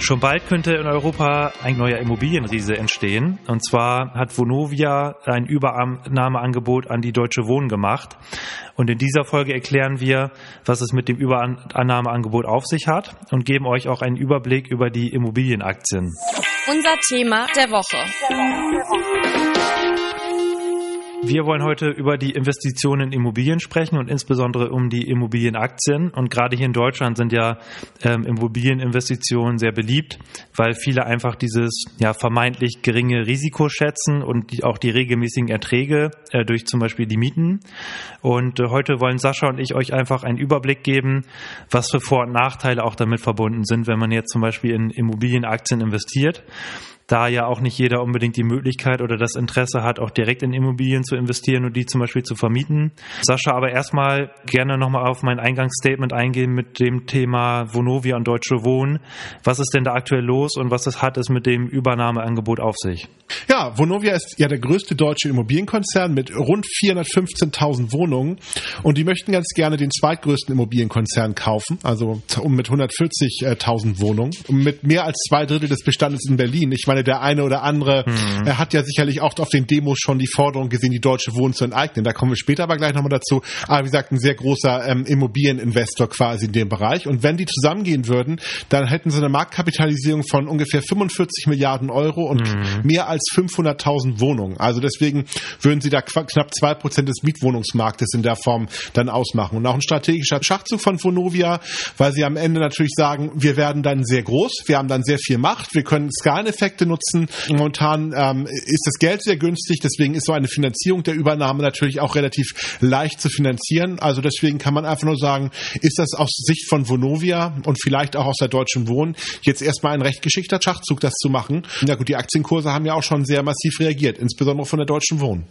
Schon bald könnte in Europa ein neuer Immobilienriese entstehen. Und zwar hat Vonovia ein Überannahmeangebot an die Deutsche Wohnen gemacht. Und in dieser Folge erklären wir, was es mit dem Überannahmeangebot auf sich hat und geben euch auch einen Überblick über die Immobilienaktien. Unser Thema der Woche. Der Woche. Wir wollen heute über die Investitionen in Immobilien sprechen und insbesondere um die Immobilienaktien. Und gerade hier in Deutschland sind ja ähm, Immobilieninvestitionen sehr beliebt, weil viele einfach dieses ja vermeintlich geringe Risiko schätzen und die, auch die regelmäßigen Erträge äh, durch zum Beispiel die Mieten. Und äh, heute wollen Sascha und ich euch einfach einen Überblick geben, was für Vor- und Nachteile auch damit verbunden sind, wenn man jetzt zum Beispiel in Immobilienaktien investiert da ja auch nicht jeder unbedingt die Möglichkeit oder das Interesse hat, auch direkt in Immobilien zu investieren und die zum Beispiel zu vermieten. Sascha, aber erstmal gerne nochmal auf mein Eingangsstatement eingehen mit dem Thema Vonovia und Deutsche Wohnen. Was ist denn da aktuell los und was hat es mit dem Übernahmeangebot auf sich? Ja, Vonovia ist ja der größte deutsche Immobilienkonzern mit rund 415.000 Wohnungen und die möchten ganz gerne den zweitgrößten Immobilienkonzern kaufen, also um mit 140.000 Wohnungen, mit mehr als zwei Drittel des Bestandes in Berlin. Ich meine, meine, der eine oder andere mhm. er hat ja sicherlich auch auf den Demos schon die Forderung gesehen, die deutsche Wohnen zu enteignen. Da kommen wir später aber gleich nochmal dazu. Aber wie gesagt, ein sehr großer ähm, Immobilieninvestor quasi in dem Bereich. Und wenn die zusammengehen würden, dann hätten sie eine Marktkapitalisierung von ungefähr 45 Milliarden Euro und mhm. mehr als 500.000 Wohnungen. Also deswegen würden sie da knapp zwei Prozent des Mietwohnungsmarktes in der Form dann ausmachen. Und auch ein strategischer Schachzug von Vonovia, weil sie am Ende natürlich sagen, wir werden dann sehr groß, wir haben dann sehr viel Macht, wir können Skaleneffekte nutzen. Momentan ähm, ist das Geld sehr günstig, deswegen ist so eine Finanzierung der Übernahme natürlich auch relativ leicht zu finanzieren. Also deswegen kann man einfach nur sagen, ist das aus Sicht von Vonovia und vielleicht auch aus der Deutschen Wohnen jetzt erstmal ein recht geschickter Schachzug, das zu machen. Ja gut, die Aktienkurse haben ja auch schon sehr massiv reagiert, insbesondere von der Deutschen Wohnen.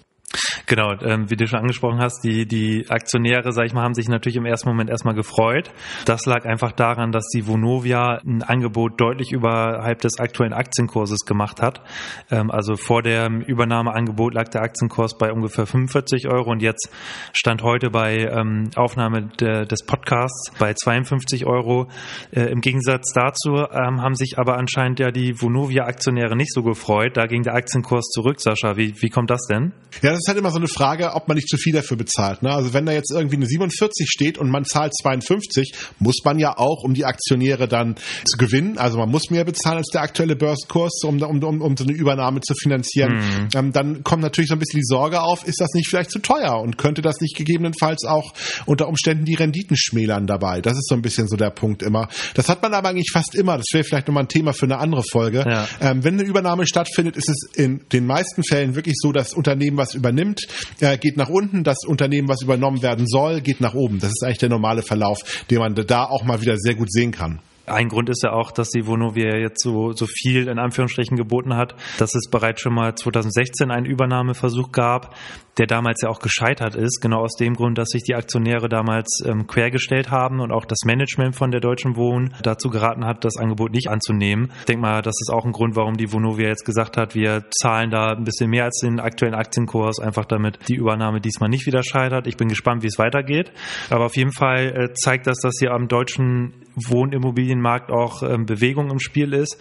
Genau, ähm, wie du schon angesprochen hast, die, die Aktionäre, sag ich mal, haben sich natürlich im ersten Moment erstmal gefreut. Das lag einfach daran, dass die Vonovia ein Angebot deutlich überhalb des aktuellen Aktienkurses gemacht hat. Ähm, also vor dem Übernahmeangebot lag der Aktienkurs bei ungefähr 45 Euro und jetzt stand heute bei ähm, Aufnahme de, des Podcasts bei 52 Euro. Äh, Im Gegensatz dazu ähm, haben sich aber anscheinend ja die Vonovia-Aktionäre nicht so gefreut. Da ging der Aktienkurs zurück, Sascha. Wie, wie kommt das denn? Ja, das ist halt immer so eine Frage, ob man nicht zu viel dafür bezahlt. Ne? Also wenn da jetzt irgendwie eine 47 steht und man zahlt 52, muss man ja auch, um die Aktionäre dann zu gewinnen, also man muss mehr bezahlen als der aktuelle Börsenkurs, um, um, um, um so eine Übernahme zu finanzieren. Mhm. Ähm, dann kommt natürlich so ein bisschen die Sorge auf, ist das nicht vielleicht zu teuer und könnte das nicht gegebenenfalls auch unter Umständen die Renditen schmälern dabei? Das ist so ein bisschen so der Punkt immer. Das hat man aber eigentlich fast immer. Das wäre vielleicht nochmal ein Thema für eine andere Folge. Ja. Ähm, wenn eine Übernahme stattfindet, ist es in den meisten Fällen wirklich so, dass Unternehmen was übernimmt, äh, geht nach unten, das Unternehmen, was übernommen werden soll, geht nach oben. Das ist eigentlich der normale Verlauf, den man da auch mal wieder sehr gut sehen kann. Ein Grund ist ja auch, dass die Vonovia jetzt so, so viel in Anführungsstrichen geboten hat, dass es bereits schon mal 2016 einen Übernahmeversuch gab, der damals ja auch gescheitert ist, genau aus dem Grund, dass sich die Aktionäre damals ähm, quergestellt haben und auch das Management von der Deutschen Wohnen dazu geraten hat, das Angebot nicht anzunehmen. Ich denke mal, das ist auch ein Grund, warum die Vonovia jetzt gesagt hat, wir zahlen da ein bisschen mehr als den aktuellen Aktienkurs, einfach damit die Übernahme diesmal nicht wieder scheitert. Ich bin gespannt, wie es weitergeht. Aber auf jeden Fall äh, zeigt das, dass hier am deutschen Wohnimmobilienmarkt auch ähm, Bewegung im Spiel ist.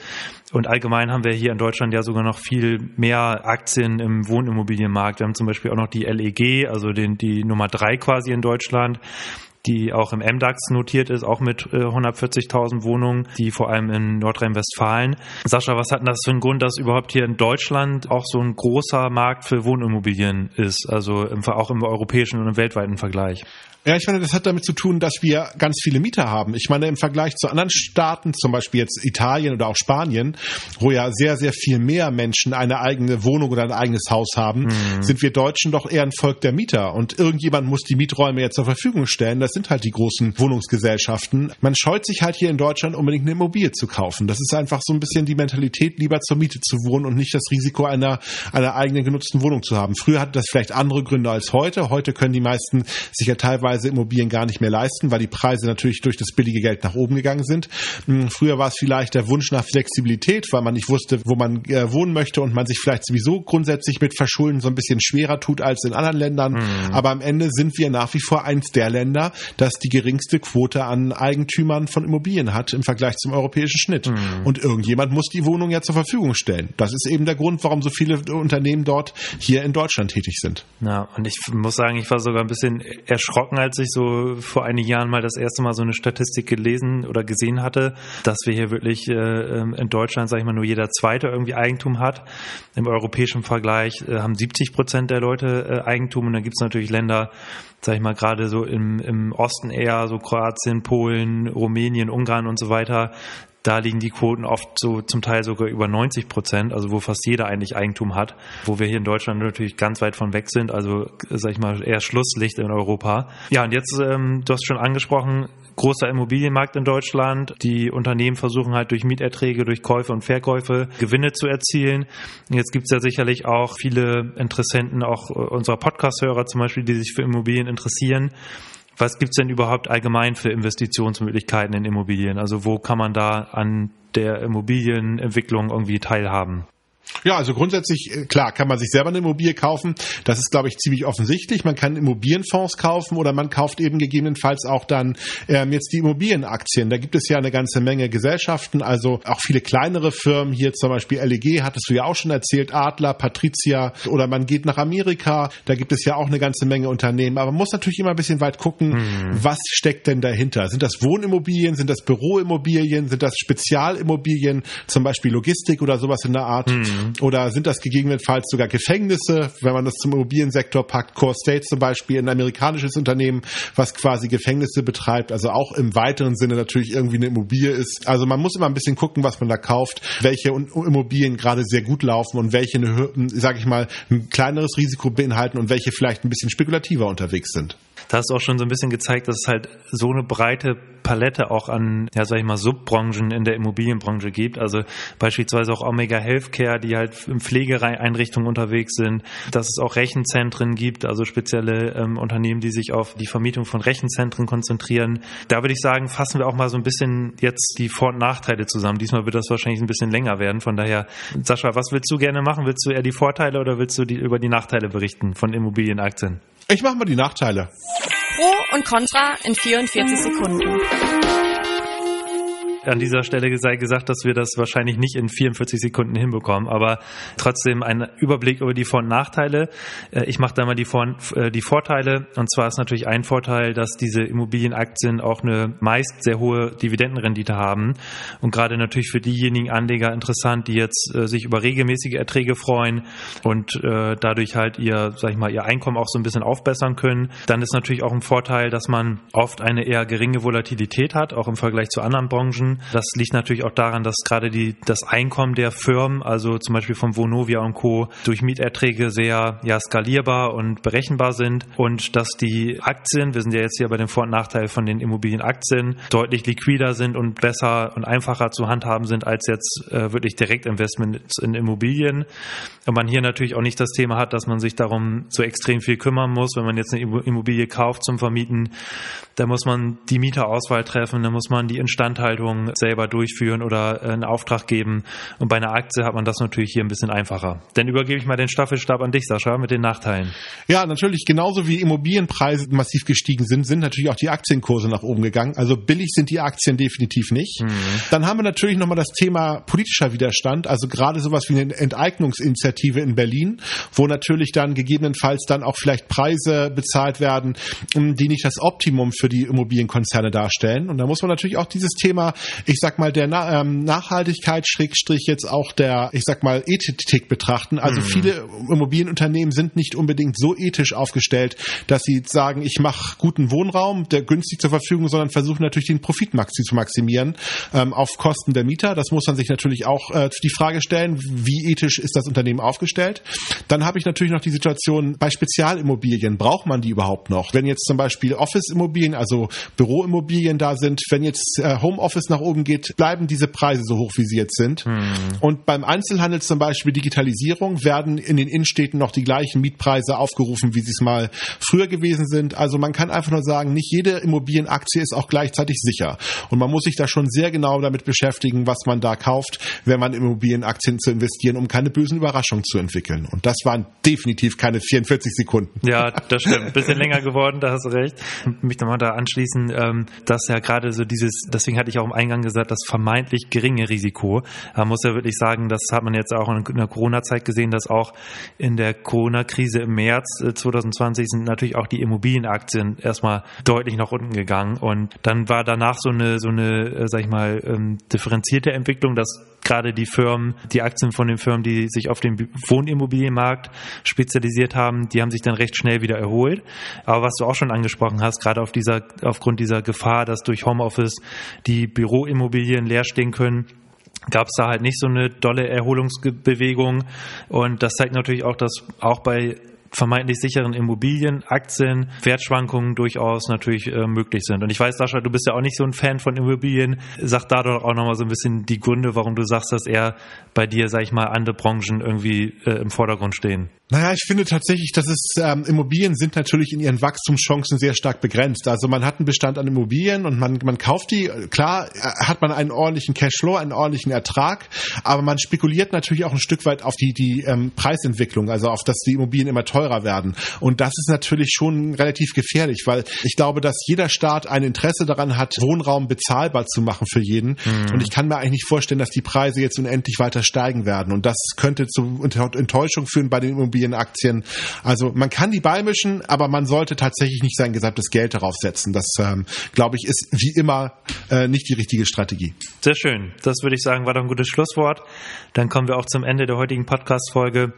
Und allgemein haben wir hier in Deutschland ja sogar noch viel mehr Aktien im Wohnimmobilienmarkt. Wir haben zum Beispiel auch noch die LEG, also den, die Nummer drei quasi in Deutschland die auch im MDAX notiert ist, auch mit 140.000 äh, Wohnungen, die vor allem in Nordrhein-Westfalen. Sascha, was hat denn das für einen Grund, dass überhaupt hier in Deutschland auch so ein großer Markt für Wohnimmobilien ist, also im, auch im europäischen und im weltweiten Vergleich? Ja, ich meine, das hat damit zu tun, dass wir ganz viele Mieter haben. Ich meine, im Vergleich zu anderen Staaten, zum Beispiel jetzt Italien oder auch Spanien, wo ja sehr, sehr viel mehr Menschen eine eigene Wohnung oder ein eigenes Haus haben, mhm. sind wir Deutschen doch eher ein Volk der Mieter. Und irgendjemand muss die Mieträume jetzt zur Verfügung stellen. Das sind halt die großen Wohnungsgesellschaften. Man scheut sich halt hier in Deutschland unbedingt eine Immobilie zu kaufen. Das ist einfach so ein bisschen die Mentalität, lieber zur Miete zu wohnen und nicht das Risiko einer, einer eigenen genutzten Wohnung zu haben. Früher hatte das vielleicht andere Gründe als heute. Heute können die meisten sich ja teilweise Immobilien gar nicht mehr leisten, weil die Preise natürlich durch das billige Geld nach oben gegangen sind. Hm, früher war es vielleicht der Wunsch nach Flexibilität, weil man nicht wusste, wo man äh, wohnen möchte und man sich vielleicht sowieso grundsätzlich mit Verschulden so ein bisschen schwerer tut als in anderen Ländern. Mhm. Aber am Ende sind wir nach wie vor eins der Länder, das die geringste Quote an Eigentümern von Immobilien hat im Vergleich zum europäischen Schnitt. Mhm. Und irgendjemand muss die Wohnung ja zur Verfügung stellen. Das ist eben der Grund, warum so viele Unternehmen dort hier in Deutschland tätig sind. Ja, und ich muss sagen, ich war sogar ein bisschen erschrocken, als ich so vor einigen Jahren mal das erste Mal so eine Statistik gelesen oder gesehen hatte, dass wir hier wirklich äh, ähm, in Deutschland, sage ich mal, nur jeder Zweite irgendwie Eigentum hat. Im europäischen Vergleich äh, haben 70 Prozent der Leute äh, Eigentum und dann gibt es natürlich Länder, sag ich mal, gerade so im, im Osten eher, so Kroatien, Polen, Rumänien, Ungarn und so weiter, da liegen die Quoten oft so zum Teil sogar über 90 Prozent, also wo fast jeder eigentlich Eigentum hat, wo wir hier in Deutschland natürlich ganz weit von weg sind, also sag ich mal eher Schlusslicht in Europa. Ja, und jetzt, ähm, du hast schon angesprochen, großer Immobilienmarkt in Deutschland. Die Unternehmen versuchen halt durch Mieterträge, durch Käufe und Verkäufe Gewinne zu erzielen. Jetzt gibt es ja sicherlich auch viele Interessenten, auch unserer Podcast-Hörer zum Beispiel, die sich für Immobilien interessieren. Was gibt es denn überhaupt allgemein für Investitionsmöglichkeiten in Immobilien? Also wo kann man da an der Immobilienentwicklung irgendwie teilhaben? Ja, also grundsätzlich, äh, klar, kann man sich selber eine Immobilie kaufen. Das ist, glaube ich, ziemlich offensichtlich. Man kann Immobilienfonds kaufen oder man kauft eben gegebenenfalls auch dann ähm, jetzt die Immobilienaktien. Da gibt es ja eine ganze Menge Gesellschaften, also auch viele kleinere Firmen. Hier zum Beispiel LEG, hattest du ja auch schon erzählt, Adler, Patricia oder man geht nach Amerika. Da gibt es ja auch eine ganze Menge Unternehmen. Aber man muss natürlich immer ein bisschen weit gucken, mhm. was steckt denn dahinter? Sind das Wohnimmobilien? Sind das Büroimmobilien? Sind das Spezialimmobilien? Zum Beispiel Logistik oder sowas in der Art? Mhm. Mhm. Oder sind das gegebenenfalls sogar Gefängnisse, wenn man das zum Immobiliensektor packt? Core State zum Beispiel, ein amerikanisches Unternehmen, was quasi Gefängnisse betreibt, also auch im weiteren Sinne natürlich irgendwie eine Immobilie ist. Also man muss immer ein bisschen gucken, was man da kauft, welche Immobilien gerade sehr gut laufen und welche, sage ich mal, ein kleineres Risiko beinhalten und welche vielleicht ein bisschen spekulativer unterwegs sind da hast du auch schon so ein bisschen gezeigt, dass es halt so eine breite Palette auch an, ja, sag ich mal, Subbranchen in der Immobilienbranche gibt. Also beispielsweise auch Omega Healthcare, die halt in Pflegeeinrichtungen unterwegs sind, dass es auch Rechenzentren gibt, also spezielle ähm, Unternehmen, die sich auf die Vermietung von Rechenzentren konzentrieren. Da würde ich sagen, fassen wir auch mal so ein bisschen jetzt die Vor- und Nachteile zusammen. Diesmal wird das wahrscheinlich ein bisschen länger werden. Von daher, Sascha, was willst du gerne machen? Willst du eher die Vorteile oder willst du die, über die Nachteile berichten von Immobilienaktien? Ich mache mal die Nachteile. Pro und Contra in 44 Sekunden an dieser Stelle sei gesagt, dass wir das wahrscheinlich nicht in 44 Sekunden hinbekommen, aber trotzdem ein Überblick über die Vor- und Nachteile. Äh, ich mache da mal die, Vor äh, die Vorteile. Und zwar ist natürlich ein Vorteil, dass diese Immobilienaktien auch eine meist sehr hohe Dividendenrendite haben. Und gerade natürlich für diejenigen Anleger interessant, die jetzt äh, sich über regelmäßige Erträge freuen und dadurch halt ihr, sag ich mal, ihr Einkommen auch so ein bisschen aufbessern können. Dann ist natürlich auch ein Vorteil, dass man oft eine eher geringe Volatilität hat, auch im Vergleich zu anderen Branchen. Das liegt natürlich auch daran, dass gerade die, das Einkommen der Firmen, also zum Beispiel von Vonovia und Co., durch Mieterträge sehr ja, skalierbar und berechenbar sind und dass die Aktien, wir sind ja jetzt hier bei dem Vor- und Nachteil von den Immobilienaktien, deutlich liquider sind und besser und einfacher zu handhaben sind als jetzt äh, wirklich Direktinvestments in Immobilien. Und man hier natürlich auch nicht das Thema hat, dass man sich darum so extrem viel kümmern muss, wenn man jetzt eine Immobilie kauft zum Vermieten, da muss man die Mieterauswahl treffen, da muss man die Instandhaltung selber durchführen oder einen Auftrag geben. Und bei einer Aktie hat man das natürlich hier ein bisschen einfacher. Dann übergebe ich mal den Staffelstab an dich, Sascha, mit den Nachteilen. Ja, natürlich genauso wie Immobilienpreise massiv gestiegen sind, sind natürlich auch die Aktienkurse nach oben gegangen. Also billig sind die Aktien definitiv nicht. Mhm. Dann haben wir natürlich nochmal das Thema politischer Widerstand, also gerade sowas wie eine Enteignungsinitiative in Berlin, wo natürlich dann gegebenenfalls dann auch vielleicht Preise bezahlt werden, die nicht das Optimum für die Immobilienkonzerne darstellen. Und da muss man natürlich auch dieses Thema ich sag mal, der Na ähm, Nachhaltigkeit, Schrägstrich jetzt auch der, ich sag mal, Ethik betrachten. Also mhm. viele Immobilienunternehmen sind nicht unbedingt so ethisch aufgestellt, dass sie sagen, ich mache guten Wohnraum, der günstig zur Verfügung, sondern versuchen natürlich den Profit zu maximieren ähm, auf Kosten der Mieter. Das muss man sich natürlich auch äh, die Frage stellen, wie ethisch ist das Unternehmen aufgestellt. Dann habe ich natürlich noch die Situation bei Spezialimmobilien. Braucht man die überhaupt noch? Wenn jetzt zum Beispiel Office-Immobilien, also Büroimmobilien da sind, wenn jetzt äh, Homeoffice nach oben geht, bleiben diese Preise so hoch, wie sie jetzt sind. Hm. Und beim Einzelhandel zum Beispiel Digitalisierung werden in den Innenstädten noch die gleichen Mietpreise aufgerufen, wie sie es mal früher gewesen sind. Also man kann einfach nur sagen, nicht jede Immobilienaktie ist auch gleichzeitig sicher. Und man muss sich da schon sehr genau damit beschäftigen, was man da kauft, wenn man Immobilienaktien zu investieren, um keine bösen Überraschungen zu entwickeln. Und das waren definitiv keine 44 Sekunden. Ja, das stimmt. Ein bisschen länger geworden, da hast du recht. Ich möchte mal da anschließen, ähm, dass ja gerade so dieses, deswegen hatte ich auch im Eingang gesagt, das vermeintlich geringe Risiko. Man muss ja wirklich sagen, das hat man jetzt auch in der Corona-Zeit gesehen, dass auch in der Corona-Krise im März 2020 äh, sind natürlich auch die Immobilienaktien erstmal deutlich nach unten gegangen. Und dann war danach so eine, so eine, äh, sag ich mal, ähm, differenzierte Entwicklung, dass gerade die Firmen, die Aktien von den Firmen, die sich auf dem Wohnimmobilienmarkt spezialisiert haben, die haben sich dann recht schnell wieder erholt. Aber was du auch schon angesprochen hast, gerade auf dieser, aufgrund dieser Gefahr, dass durch Homeoffice die Büroimmobilien leer stehen können, gab es da halt nicht so eine dolle Erholungsbewegung. Und das zeigt natürlich auch, dass auch bei vermeintlich sicheren Immobilien, Aktien, Wertschwankungen durchaus natürlich äh, möglich sind. Und ich weiß, Sascha, du bist ja auch nicht so ein Fan von Immobilien. Sag da doch auch nochmal so ein bisschen die Gründe, warum du sagst, dass eher bei dir, sag ich mal, andere Branchen irgendwie äh, im Vordergrund stehen. Naja, ich finde tatsächlich, dass es ähm, Immobilien sind natürlich in ihren Wachstumschancen sehr stark begrenzt. Also man hat einen Bestand an Immobilien und man, man kauft die. Klar äh, hat man einen ordentlichen Cashflow, einen ordentlichen Ertrag, aber man spekuliert natürlich auch ein Stück weit auf die, die ähm, Preisentwicklung, also auf, dass die Immobilien immer teurer werden. Und das ist natürlich schon relativ gefährlich, weil ich glaube, dass jeder Staat ein Interesse daran hat, Wohnraum bezahlbar zu machen für jeden. Mhm. Und ich kann mir eigentlich nicht vorstellen, dass die Preise jetzt unendlich weiter steigen werden. Und das könnte zu Enttäuschung führen bei den Immobilien Immobilienaktien. Also man kann die beimischen, aber man sollte tatsächlich nicht sein gesamtes Geld darauf setzen. Das, ähm, glaube ich, ist wie immer äh, nicht die richtige Strategie. Sehr schön. Das würde ich sagen, war doch ein gutes Schlusswort. Dann kommen wir auch zum Ende der heutigen Podcast-Folge.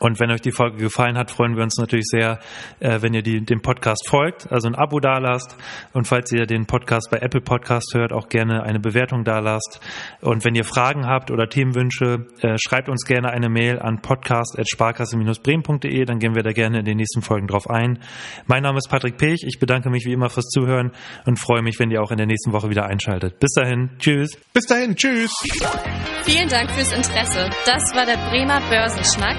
Und wenn euch die Folge gefallen hat, freuen wir uns natürlich sehr, äh, wenn ihr die, dem Podcast folgt, also ein Abo dalasst. Und falls ihr den Podcast bei Apple Podcast hört, auch gerne eine Bewertung dalasst. Und wenn ihr Fragen habt oder Themenwünsche, äh, schreibt uns gerne eine Mail an podcast.sparkasse-bremen.de, dann gehen wir da gerne in den nächsten Folgen drauf ein. Mein Name ist Patrick Pech, ich bedanke mich wie immer fürs Zuhören und freue mich, wenn ihr auch in der nächsten Woche wieder einschaltet. Bis dahin, tschüss. Bis dahin, tschüss. Vielen Dank fürs Interesse. Das war der Bremer Börsenschnack,